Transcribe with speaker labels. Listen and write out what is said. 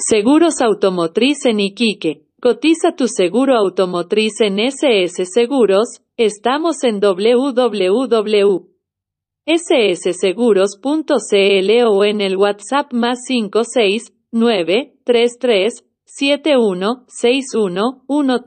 Speaker 1: Seguros Automotriz en Iquique. Cotiza tu seguro automotriz en SS Seguros. Estamos en www.ssseguros.cl o en el WhatsApp más 569 33 71 61